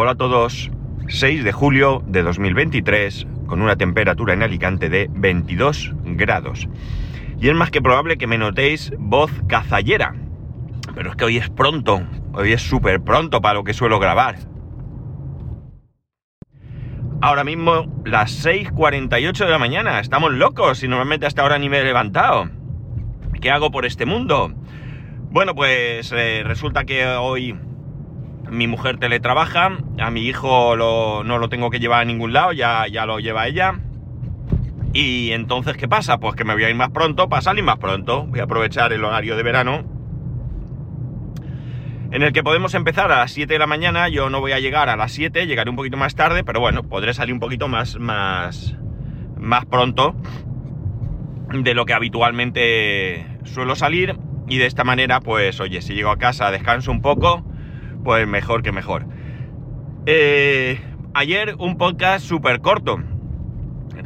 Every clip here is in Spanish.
Hola a todos. 6 de julio de 2023 con una temperatura en Alicante de 22 grados. Y es más que probable que me notéis voz cazallera. Pero es que hoy es pronto, hoy es súper pronto para lo que suelo grabar. Ahora mismo las 6.48 de la mañana, estamos locos y normalmente hasta ahora ni me he levantado. ¿Qué hago por este mundo? Bueno, pues eh, resulta que hoy mi mujer teletrabaja, a mi hijo no lo tengo que llevar a ningún lado, ya, ya lo lleva ella. Y entonces, ¿qué pasa? Pues que me voy a ir más pronto para salir más pronto. Voy a aprovechar el horario de verano. En el que podemos empezar a las 7 de la mañana. Yo no voy a llegar a las 7, llegaré un poquito más tarde, pero bueno, podré salir un poquito más, más, más pronto de lo que habitualmente suelo salir. Y de esta manera, pues, oye, si llego a casa, descanso un poco pues mejor que mejor. Eh, ayer un podcast súper corto.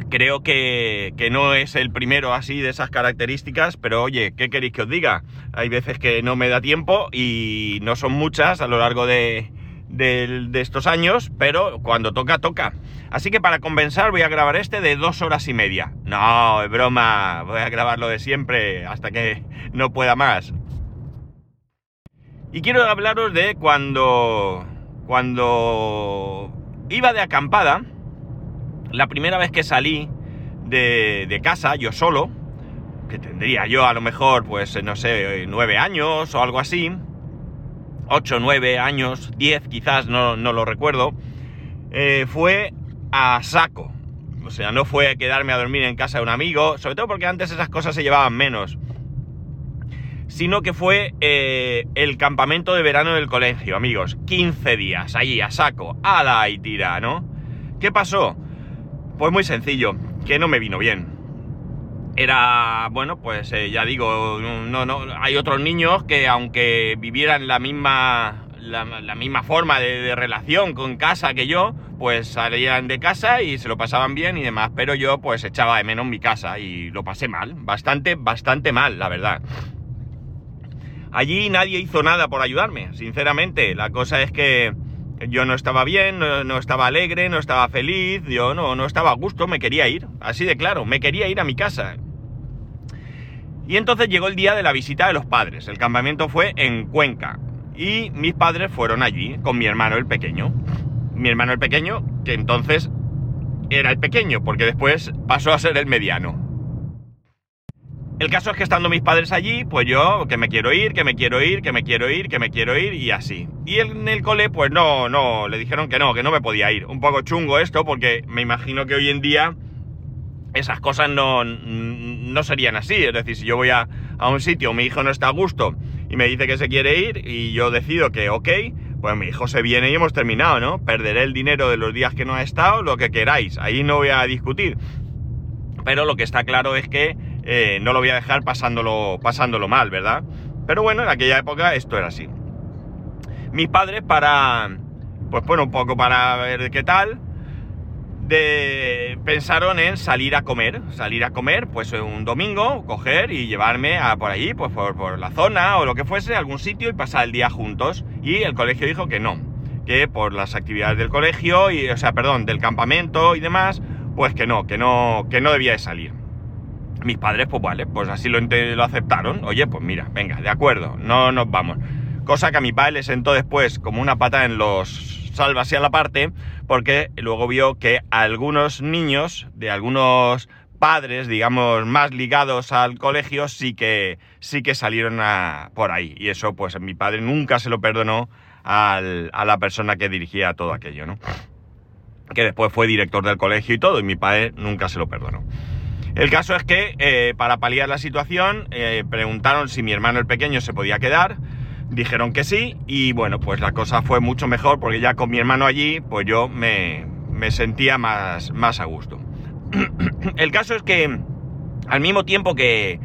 Creo que, no es el primero así de esas características, pero oye, ¿qué queréis que os diga? Hay veces que no me da tiempo y no son muchas a lo largo de, de, estos años, pero cuando toca, toca. Así que para compensar voy a grabar este de dos horas y media. No, es broma, voy a grabarlo de siempre hasta que no pueda más. Y quiero hablaros de cuando, cuando iba de acampada, la primera vez que salí de, casa, yo solo, que tendría yo a lo mejor, pues, no sé, nueve años o algo así, ocho, nueve años, diez quizás, no, lo recuerdo, eh, fue a saco. O sea, no fue quedarme a dormir en casa de un amigo, sobre todo porque antes esas cosas se llevaban menos sino que fue eh, el campamento de verano del colegio, amigos. 15 días, allí a saco, ala y tira, ¿no? ¿Qué pasó? Pues muy sencillo, que no me vino bien. Era, bueno, pues eh, ya digo, no, no, hay otros niños que aunque vivieran la misma, la, misma forma de, de, relación con casa que yo, pues salían de casa y se lo pasaban bien y demás, pero yo pues echaba de menos mi casa y lo pasé mal, bastante, bastante mal, la verdad. Allí nadie hizo nada por ayudarme, sinceramente. La cosa es que yo no estaba bien, no, estaba alegre, no estaba feliz, yo no, no estaba a gusto, me quería ir. Así de claro, me quería ir a mi casa. Y entonces llegó el día de la visita de los padres. El campamento fue en Cuenca. Y mis padres fueron allí con mi hermano el pequeño. Mi hermano el pequeño, que entonces era el pequeño, porque después pasó a ser el mediano. El caso es que estando mis padres allí, pues yo que me quiero ir, que me quiero ir, que me quiero ir, que me quiero ir y así. Y en el cole, pues no, no, le dijeron que no, que no me podía ir. Un poco chungo esto, porque me imagino que hoy en día esas cosas no, no serían así. Es decir, si yo voy a, a un sitio, mi hijo no está a gusto y me dice que se quiere ir y yo decido que ok, pues mi hijo se viene y hemos terminado, ¿no? Perderé el dinero de los días que no ha estado, lo que queráis. Ahí no voy a discutir. Pero lo que está claro es que eh, no lo voy a dejar pasándolo, pasándolo mal, ¿verdad? Pero bueno, en aquella época esto era así. Mis padres para, pues bueno, un poco para ver qué tal, de, pensaron en salir a comer, salir a comer, pues un domingo, coger y llevarme a por allí, pues por, por la zona o lo que fuese, algún sitio y pasar el día juntos. Y el colegio dijo que no, que por las actividades del colegio, y, o sea, perdón, del campamento y demás, pues que no, que no, que no debía de salir mis padres, pues vale, pues así lo, lo aceptaron. Oye, pues mira, venga, de acuerdo, no nos vamos. Cosa que a mi padre le sentó después como una pata en los salvas y a la parte, porque luego vio que algunos niños de algunos padres, digamos, más ligados al colegio, sí que, sí que salieron por ahí. Y eso, pues mi padre nunca se lo perdonó a la persona que dirigía todo aquello, ¿no? Que después fue director del colegio y todo, y mi padre nunca se lo perdonó. El caso es que eh, para paliar la situación eh, preguntaron si mi hermano el pequeño se podía quedar, dijeron que sí y bueno, pues la cosa fue mucho mejor porque ya con mi hermano allí pues yo me, sentía más, más a gusto. el caso es que al mismo tiempo que,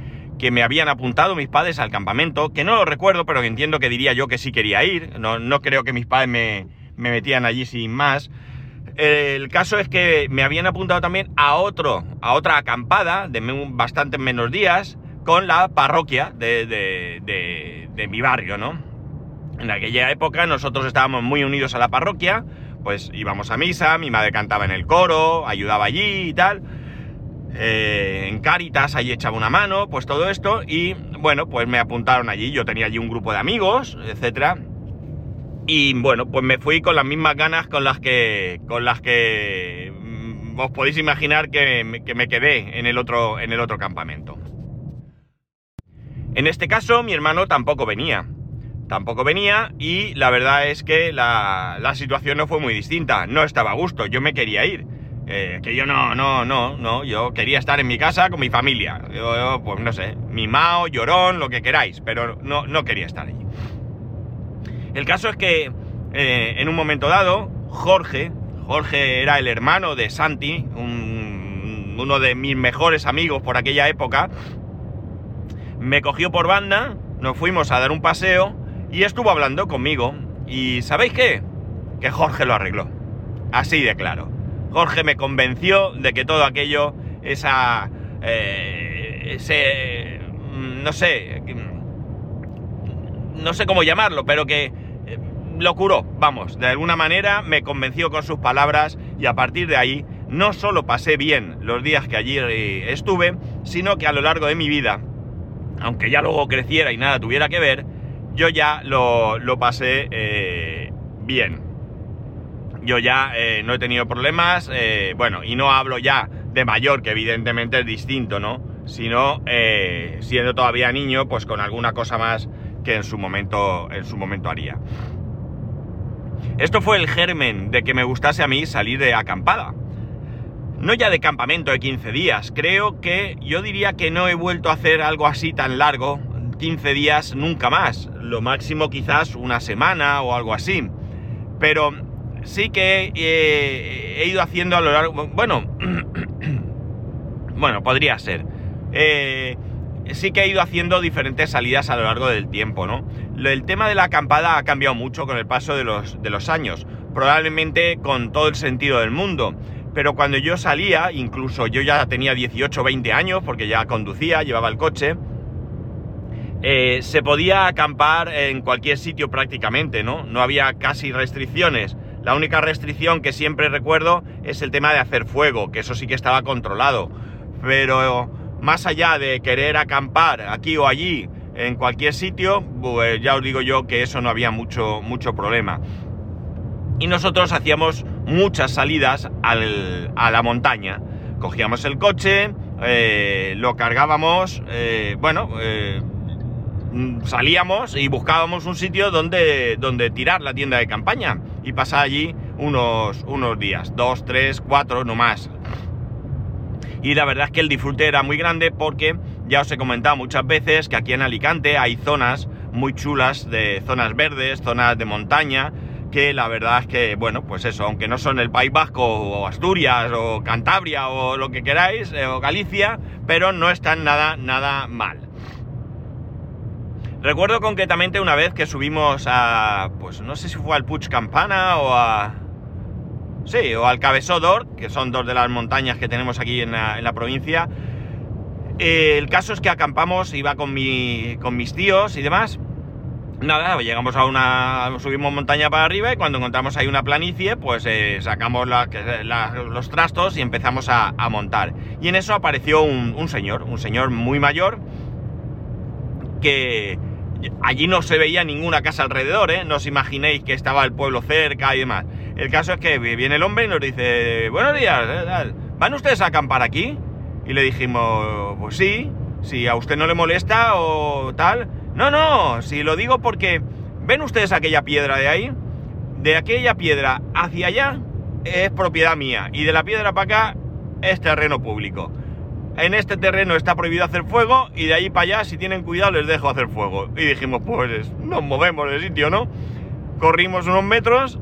me habían apuntado mis padres al campamento, que no lo recuerdo, pero que entiendo que diría yo que sí quería ir, no, no creo que mis padres me, me metían allí sin más, el caso es que me habían apuntado también a otro, a otra acampada de bastantes menos días con la parroquia de, mi barrio, ¿no? En aquella época nosotros estábamos muy unidos a la parroquia pues íbamos a misa, mi madre cantaba en el coro, ayudaba allí y tal. Eh, en Cáritas, allí echaba una mano, pues todo esto, y bueno, pues me apuntaron allí, yo tenía allí un grupo de amigos, etcétera, y bueno, pues me fui con las mismas ganas con las que, con las que mm, os podéis imaginar que, que me quedé en el, otro, en el otro campamento. En este caso, mi hermano tampoco venía, tampoco venía y la verdad es que la, la situación no fue muy distinta, no estaba a gusto, yo me quería ir eh, que yo no, no, no, no, yo quería estar en mi casa con mi familia. Yo, pues no sé, mimao, llorón, lo que queráis, pero no, no quería estar allí. El caso es que eh, en un momento dado, Jorge, Jorge era el hermano de Santi, uno de mis mejores amigos por aquella época, me cogió por banda, nos fuimos a dar un paseo y estuvo hablando conmigo. ¿Y sabéis qué? Que Jorge lo arregló. Así de claro. Jorge me convenció de que todo aquello, esa... Eh, ese... No sé... No sé cómo llamarlo, pero que lo curó, vamos, de alguna manera me convenció con sus palabras y a partir de ahí no solo pasé bien los días que allí eh, estuve, sino que a lo largo de mi vida, aunque ya luego creciera y nada tuviera que ver, yo ya lo, lo pasé bien yo ya eh, no he tenido problemas, eh, bueno, y no hablo ya de mayor, que evidentemente es distinto, ¿no? Sino eh, siendo todavía niño, pues con alguna cosa más que en su momento, en su momento haría. Esto fue el germen de que me gustase a mí salir de acampada. No ya de campamento de 15 días, creo que yo diría que no he vuelto a hacer algo así tan largo, 15 días nunca más, lo máximo quizás una semana o algo así. Pero sí que he ido haciendo a lo largo... Bueno, bueno, podría ser. Eh, sí que he ido haciendo diferentes salidas a lo largo del tiempo, ¿no? El tema de la acampada ha cambiado mucho con el paso de los, años, probablemente con todo el sentido del mundo. Pero cuando yo salía, incluso yo ya tenía 18 20 años, porque ya conducía, llevaba el coche, eh, se podía acampar en cualquier sitio prácticamente, ¿no? No había casi restricciones. La única restricción que siempre recuerdo es el tema de hacer fuego, que eso sí que estaba controlado. Pero más allá de querer acampar aquí o allí, en cualquier sitio, pues ya os digo yo que eso no había mucho, mucho problema. Y nosotros hacíamos muchas salidas a la montaña. Cogíamos el coche, eh, lo cargábamos, eh, bueno, eh, salíamos y buscábamos un sitio donde, donde tirar la tienda de campaña y pasar allí unos, unos días, dos, tres, cuatro, no más. Y la verdad es que el disfrute era muy grande porque ya os he comentado muchas veces que aquí en Alicante hay zonas muy chulas de zonas verdes, zonas de montaña, que la verdad es que, bueno, pues eso, aunque no son el País Vasco o Asturias o Cantabria o lo que queráis, eh, o Galicia, pero no están nada, nada mal. Recuerdo concretamente una vez que subimos a, pues no sé si fue al Puig Campana o a... Sí, o al Cabesodor, que son dos de las montañas que tenemos aquí en la, provincia. el caso es que acampamos, iba con, con mis tíos y demás. Nada, llegamos a una... subimos montaña para arriba y cuando encontramos ahí una planicie, pues eh, sacamos los trastos y empezamos a, montar. Y en eso apareció un, un señor, un señor muy mayor, que allí no se veía ninguna casa alrededor, ¿eh? No os imaginéis que estaba el pueblo cerca y demás. El caso es que viene el hombre y nos dice, buenos días, ¿eh? ¿van ustedes a acampar aquí? Y le dijimos, pues sí, si a usted no le molesta o tal. No, no, si lo digo porque, ¿ven ustedes aquella piedra de ahí? De aquella piedra hacia allá es propiedad mía y de la piedra para acá es terreno público en este terreno está prohibido hacer fuego y de ahí para allá, si tienen cuidado, les dejo hacer fuego. Y dijimos, pues nos movemos del sitio, ¿no? Corrimos unos metros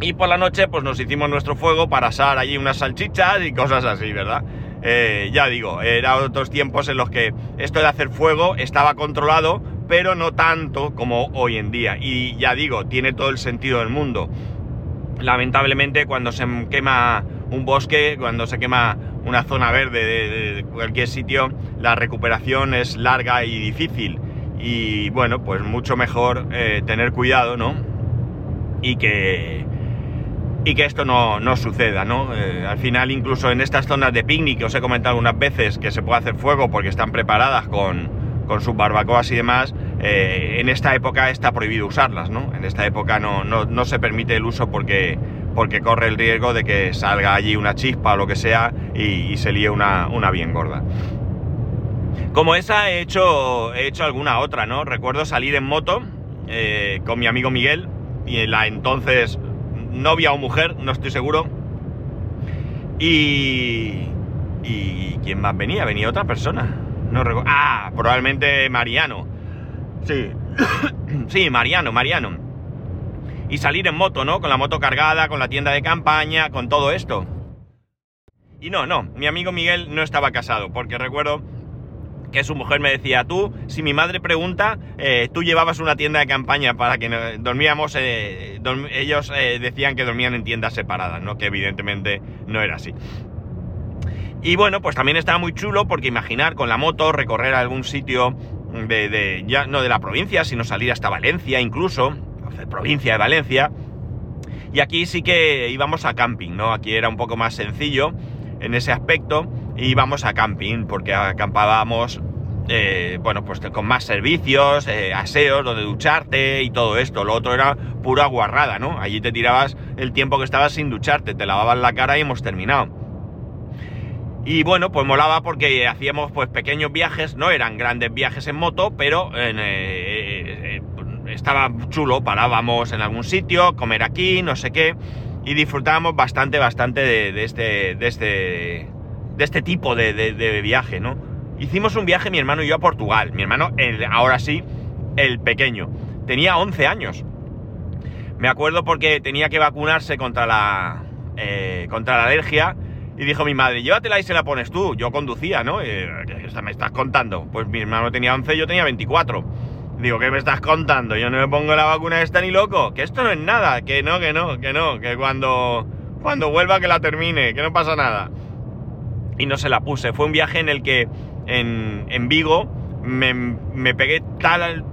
y por la noche pues nos hicimos nuestro fuego para asar allí unas salchichas y cosas así, ¿verdad? Eh, ya digo, eran otros tiempos en los que esto de hacer fuego estaba controlado, pero no tanto como hoy en día. Y ya digo, tiene todo el sentido del mundo. Lamentablemente cuando se quema un bosque, cuando se quema una zona verde de, cualquier sitio, la recuperación es larga y difícil. Y bueno, pues mucho mejor eh, tener cuidado, ¿no? Y que, y que esto no, no suceda, ¿no? Eh, al final, incluso en estas zonas de picnic que os he comentado algunas veces que se puede hacer fuego porque están preparadas con, con sus barbacoas y demás, eh, en esta época está prohibido usarlas, ¿no? En esta época no, no, no, se permite el uso porque, porque corre el riesgo de que salga allí una chispa o lo que sea y, y se líe una, una, bien gorda. Como esa he hecho, he hecho alguna otra, ¿no? Recuerdo salir en moto eh, con mi amigo Miguel y la entonces novia o mujer, no estoy seguro. Y... ¿Y quién más venía? Venía otra persona. No recuerdo. Ah, probablemente Mariano. Sí. sí, Mariano, Mariano. Y salir en moto, ¿no? Con la moto cargada, con la tienda de campaña, con todo esto. Y no, no, mi amigo Miguel no estaba casado, porque recuerdo que su mujer me decía, tú, si mi madre pregunta, eh, tú llevabas una tienda de campaña para que dormíamos, eh, ellos eh, decían que dormían en tiendas separadas, ¿no? Que evidentemente no era así. Y bueno, pues también estaba muy chulo porque imaginar con la moto recorrer algún sitio de, de ya no de la provincia, sino salir hasta Valencia incluso, provincia de Valencia. Y aquí sí que íbamos a camping, ¿no? Aquí era un poco más sencillo en ese aspecto íbamos a camping porque acampábamos eh, bueno, pues con más servicios, eh, aseos, donde ducharte y todo esto. Lo otro era pura guarrada, ¿no? Allí te tirabas el tiempo que estabas sin ducharte, te lavabas la cara y hemos terminado. Y bueno, pues molaba porque hacíamos pues pequeños viajes, no eran grandes viajes en moto, pero eh, estaba chulo, parábamos en algún sitio, comer aquí, no sé qué, y disfrutábamos bastante, bastante de, de este, de este, de este tipo de, de, viaje, ¿no? Hicimos un viaje mi hermano y yo a Portugal. Mi hermano, ahora sí, el pequeño. Tenía 11 años. Me acuerdo porque tenía que vacunarse contra la, eh, contra la alergia. Y dijo mi madre, llévatela y se la pones tú. Yo conducía, ¿no? Eh, me estás contando? Pues mi hermano tenía 11, yo tenía 24. Digo, ¿qué me estás contando? Yo no me pongo la vacuna esta ni loco. Que esto no es nada. Que no, que no, que no. Que cuando, cuando vuelva que la termine. Que no pasa nada y no se la puse. Fue un viaje en el que en, en Vigo me, me, pegué tal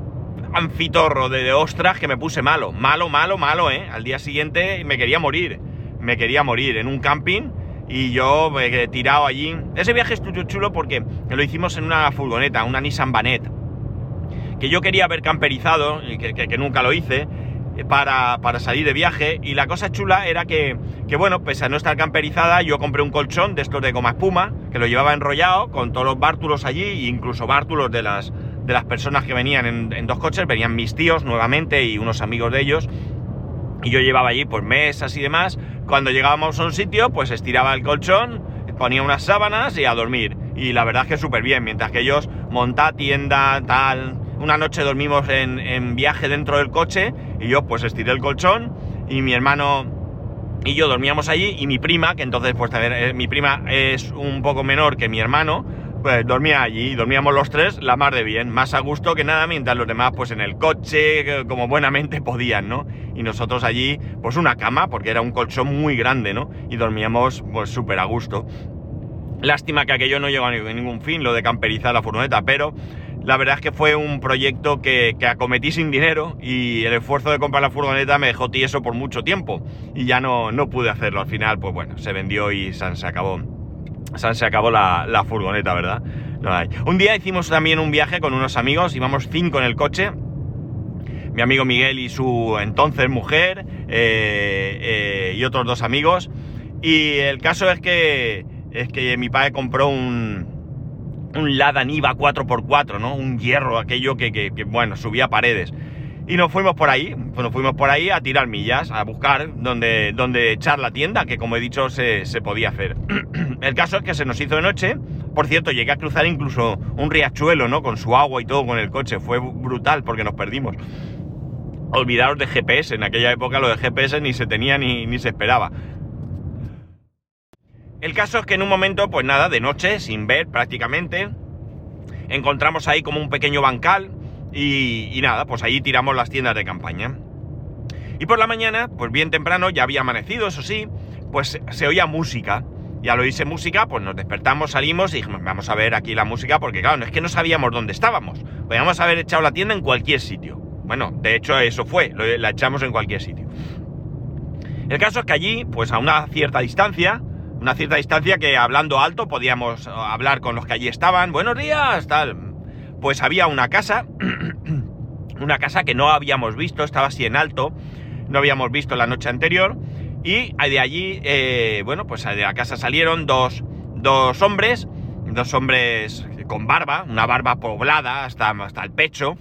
anfitorro de, de, ostras que me puse malo. Malo, malo, malo, ¿eh? Al día siguiente me quería morir. Me quería morir en un camping y yo me quedé tirado allí. Ese viaje estuvo chulo porque lo hicimos en una furgoneta, una Nissan Banet. Que yo quería haber camperizado, que, que, que nunca lo hice para, para, salir de viaje. Y la cosa chula era que, que, bueno, pese a no estar camperizada, yo compré un colchón de estos de goma espuma, que lo llevaba enrollado con todos los bártulos allí, e incluso bártulos de las, de las personas que venían en, dos coches, venían mis tíos nuevamente y unos amigos de ellos, y yo llevaba allí pues mesas y demás, cuando llegábamos a un sitio pues estiraba el colchón, ponía unas sábanas y a dormir, y la verdad es que súper bien, mientras que ellos monta tienda, tal, una noche dormimos en, en, viaje dentro del coche y yo pues estiré el colchón y mi hermano y yo dormíamos allí y mi prima, que entonces pues ver, eh, mi prima es un poco menor que mi hermano, pues dormía allí, dormíamos los tres la mar de bien, más a gusto que nada, mientras los demás pues en el coche, como buenamente podían, ¿no? Y nosotros allí pues una cama, porque era un colchón muy grande, ¿no? Y dormíamos pues súper a gusto. Lástima que aquello no llegó a ningún fin, lo de camperizar la furgoneta, pero la verdad es que fue un proyecto que, que, acometí sin dinero y el esfuerzo de comprar la furgoneta me dejó tieso por mucho tiempo y ya no, no pude hacerlo. Al final, pues bueno, se vendió y San se acabó. San se acabó la, la furgoneta, ¿verdad? No hay. Un día hicimos también un viaje con unos amigos, íbamos cinco en el coche. Mi amigo Miguel y su entonces mujer eh, eh, y otros dos amigos. Y el caso es que, es que mi padre compró un, un Lada Niva 4x4, ¿no? Un hierro, aquello que, bueno, subía paredes. Y nos fuimos por ahí, pues nos fuimos por ahí a tirar millas, a buscar donde, donde echar la tienda, que como he dicho se, se podía hacer. El caso es que se nos hizo de noche, por cierto, llegué a cruzar incluso un riachuelo, ¿no? Con su agua y todo con el coche, fue brutal porque nos perdimos. Olvidaros de GPS, en aquella época lo de GPS ni se tenía ni, ni se esperaba. El caso es que en un momento, pues nada, de noche, sin ver prácticamente, encontramos ahí como un pequeño bancal y, nada, pues ahí tiramos las tiendas de campaña. Y por la mañana, pues bien temprano, ya había amanecido, eso sí, pues se oía música. Y al oírse música, pues nos despertamos, salimos y dijimos, vamos a ver aquí la música, porque claro, no es que no sabíamos dónde estábamos. Podíamos haber echado la tienda en cualquier sitio. Bueno, de hecho eso fue, la echamos en cualquier sitio. El caso es que allí, pues a una cierta distancia, una cierta distancia que hablando alto podíamos hablar con los que allí estaban, buenos días, tal. Pues había una casa, una casa que no habíamos visto, estaba así en alto, no habíamos visto la noche anterior, y de allí, eh, bueno, pues de la casa salieron dos, dos hombres, dos hombres con barba, una barba poblada hasta, hasta el pecho,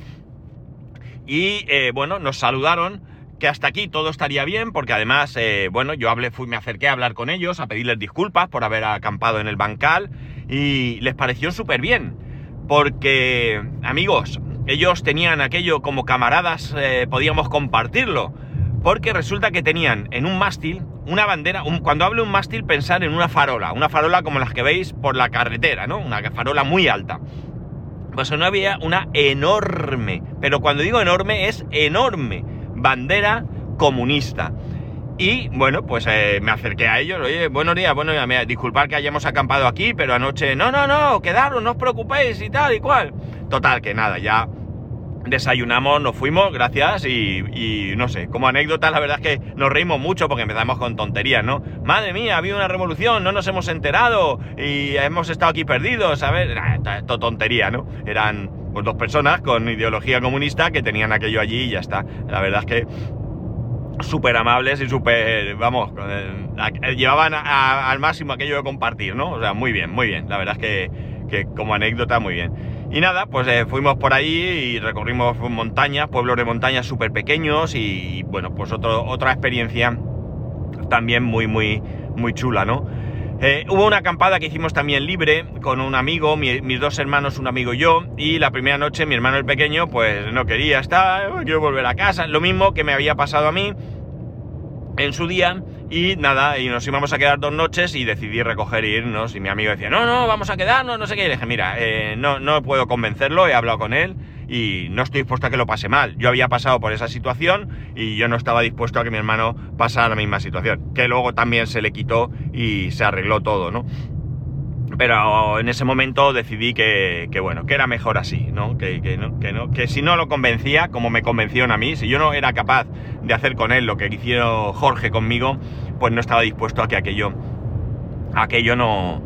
y eh, bueno, nos saludaron que hasta aquí todo estaría bien, porque además, eh, bueno, yo me acerqué a hablar con ellos, a pedirles disculpas por haber acampado en el bancal, y les pareció súper bien, porque, amigos, ellos tenían aquello como camaradas, eh, podíamos compartirlo, porque resulta que tenían en un mástil una bandera, cuando hablo un mástil pensar en una farola, una farola como las que veis por la carretera, ¿no? Una farola muy alta. Pues no había una enorme, pero cuando digo enorme es enorme, bandera comunista. Y bueno, pues eh, me acerqué a ellos, oye, buenos días, buenos días, disculpad que hayamos acampado aquí, pero anoche, no, no, no, quedaros, no os preocupéis y tal y cual. Total, que nada, ya desayunamos, nos fuimos, gracias, y, no sé, como anécdota, la verdad es que nos reímos mucho porque empezamos con tonterías, ¿no? Madre mía, ha habido una revolución, no nos hemos enterado y hemos estado aquí perdidos, ¿sabes? Esto tontería, ¿no? Eran pues, dos personas con ideología comunista que tenían aquello allí y ya está. La verdad es que súper amables y súper, vamos, eh, llevaban al máximo aquello de compartir, ¿no? O sea, muy bien, muy bien. La verdad es que, que como anécdota, muy bien. Y nada, pues eh, fuimos por ahí y recorrimos montañas, pueblos de montañas súper pequeños y bueno, pues otra experiencia también muy, muy, muy chula, ¿no? Eh, hubo una acampada que hicimos también libre con un amigo, mis dos hermanos, un amigo y yo, y la primera noche mi hermano el pequeño pues no quería estar, quiero volver a casa, lo mismo que me había pasado a mí. En su día y nada, y nos íbamos a quedar dos noches y decidí recoger e irnos. Y mi amigo decía, no, no, vamos a quedarnos, no sé qué. Y le dije, mira, eh, no, no puedo convencerlo, he hablado con él y no estoy dispuesto a que lo pase mal. Yo había pasado por esa situación y yo no estaba dispuesto a que mi hermano pasara la misma situación. Que luego también se le quitó y se arregló todo, ¿no? Pero en ese momento decidí que, bueno, que era mejor así, ¿no? Que, no, que si no lo convencía, como me convencieron a mí, si yo no era capaz de hacer con él lo que hicieron Jorge conmigo, pues no estaba dispuesto a que aquello, aquello no,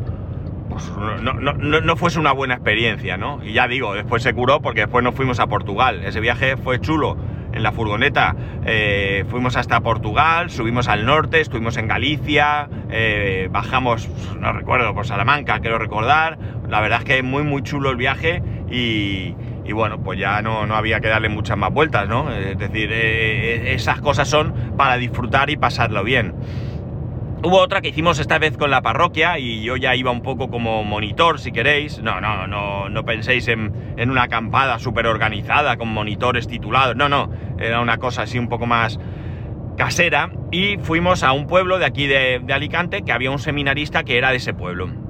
pues no, no, no, fuese una buena experiencia, ¿no? Y ya digo, después se curó porque después nos fuimos a Portugal. Ese viaje fue chulo. En la furgoneta eh, fuimos hasta Portugal, subimos al norte, estuvimos en Galicia, eh, bajamos, no recuerdo, por Salamanca, quiero recordar. La verdad es que muy, muy chulo el viaje y, y bueno, pues ya no, no, había que darle muchas más vueltas, ¿no? Es decir, eh, esas cosas son para disfrutar y pasarlo bien. Hubo otra que hicimos esta vez con la parroquia y yo ya iba un poco como monitor, si queréis. No, no, no, no penséis en, una acampada súper organizada con monitores titulados. No, no, era una cosa así un poco más casera. Y fuimos a un pueblo de aquí de Alicante que había un seminarista que era de ese pueblo.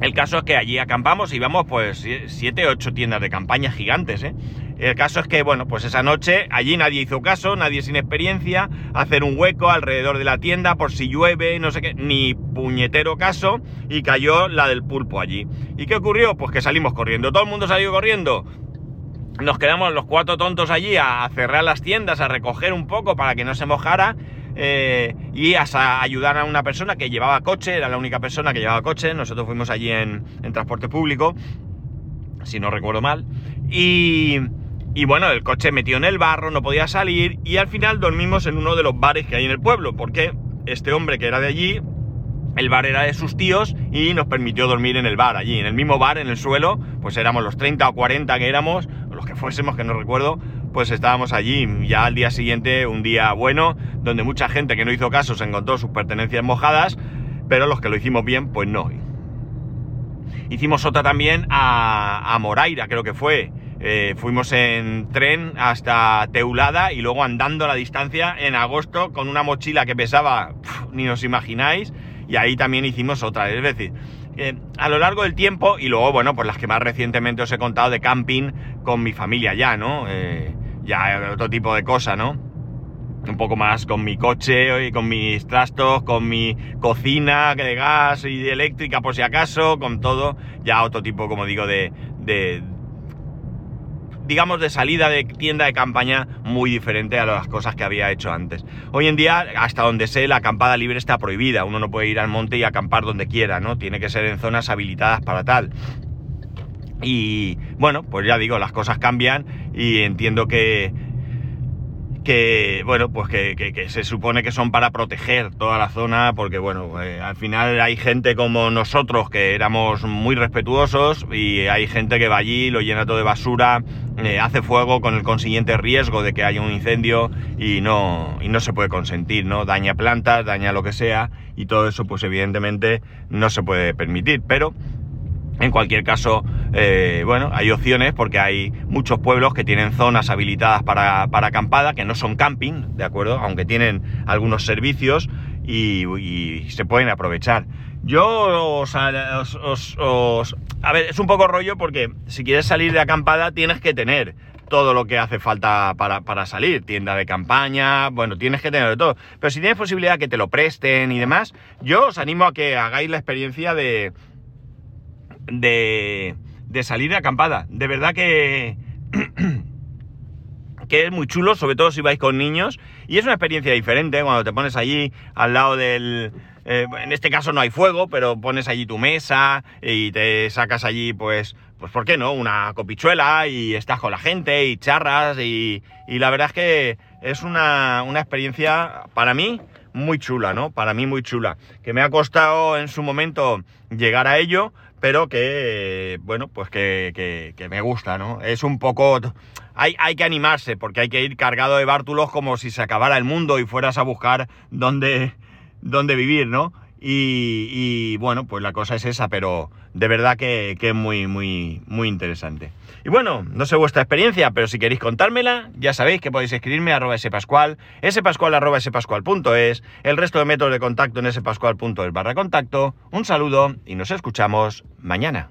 El caso es que allí acampamos y íbamos pues siete, ocho tiendas de campaña gigantes, ¿eh? El caso es que, bueno, pues esa noche allí nadie hizo caso, nadie sin experiencia, hacer un hueco alrededor de la tienda por si llueve, no sé qué, ni puñetero caso, y cayó la del pulpo allí. ¿Y qué ocurrió? Pues que salimos corriendo, todo el mundo salió corriendo. Nos quedamos los cuatro tontos allí a cerrar las tiendas, a recoger un poco para que no se mojara. Eh, y a ayudar a una persona que llevaba coche, era la única persona que llevaba coche, nosotros fuimos allí en, transporte público, si no recuerdo mal, y, y bueno, el coche metió en el barro, no podía salir y al final dormimos en uno de los bares que hay en el pueblo, porque este hombre que era de allí, el bar era de sus tíos y nos permitió dormir en el bar allí, en el mismo bar, en el suelo, pues éramos los 30 o 40 que éramos, los que fuésemos, que no recuerdo, pues estábamos allí ya al día siguiente, un día bueno, donde mucha gente que no hizo caso se encontró sus pertenencias mojadas, pero los que lo hicimos bien, pues no. Hicimos otra también a, a Moraira, creo que fue, eh, fuimos en tren hasta Teulada y luego andando a la distancia en agosto con una mochila que pesaba, ni os imagináis, y ahí también hicimos otra. Es decir, eh, a lo largo del tiempo, y luego, bueno, pues las que más recientemente os he contado de camping con mi familia ya, ¿no? Eh, ya otro tipo de cosa, ¿no? Un poco más con mi coche y con mis trastos, con mi cocina de gas y de eléctrica por si acaso, con todo, ya otro tipo, como digo, de, digamos, de salida de tienda de campaña muy diferente a las cosas que había hecho antes. Hoy en día, hasta donde sé, la acampada libre está prohibida. Uno no puede ir al monte y acampar donde quiera, ¿no? Tiene que ser en zonas habilitadas para tal. Y bueno, pues ya digo, las cosas cambian y entiendo que, que bueno, pues que, se supone que son para proteger toda la zona, porque bueno, eh, al final hay gente como nosotros que éramos muy respetuosos y hay gente que va allí, lo llena todo de basura, eh, hace fuego con el consiguiente riesgo de que haya un incendio y no, y no se puede consentir, ¿no? Daña plantas, daña lo que sea y todo eso pues evidentemente no se puede permitir, pero en cualquier caso, eh, bueno, hay opciones porque hay muchos pueblos que tienen zonas habilitadas para, acampada, que no son camping, ¿de acuerdo? Aunque tienen algunos servicios y, se pueden aprovechar. Yo os, A ver, es un poco rollo porque si quieres salir de acampada tienes que tener todo lo que hace falta para, para, salir, tienda de campaña, bueno, tienes que tener de todo. Pero si tienes posibilidad que te lo presten y demás, yo os animo a que hagáis la experiencia de, de, de salir de acampada. De verdad que, que es muy chulo, sobre todo si vais con niños. Y es una experiencia diferente cuando te pones allí al lado del... Eh, en este caso no hay fuego, pero pones allí tu mesa y te sacas allí, pues, pues, ¿por qué no? Una copichuela y estás con la gente y charras y, y la verdad es que es una, una experiencia para mí muy chula, ¿no? Para mí muy chula. Que me ha costado en su momento llegar a ello, pero que, bueno, pues que, me gusta, ¿no? Es un poco... Hay, hay, que animarse, porque hay que ir cargado de bártulos como si se acabara el mundo y fueras a buscar dónde, dónde vivir, ¿no? Y, bueno, pues la cosa es esa, pero de verdad que, es muy, muy, muy interesante. Y bueno, no sé vuestra experiencia, pero si queréis contármela, ya sabéis que podéis escribirme a arroba spascual, spascual arroba spascual.es, el resto de métodos de contacto en spascual.es barra contacto. Un saludo y nos escuchamos mañana.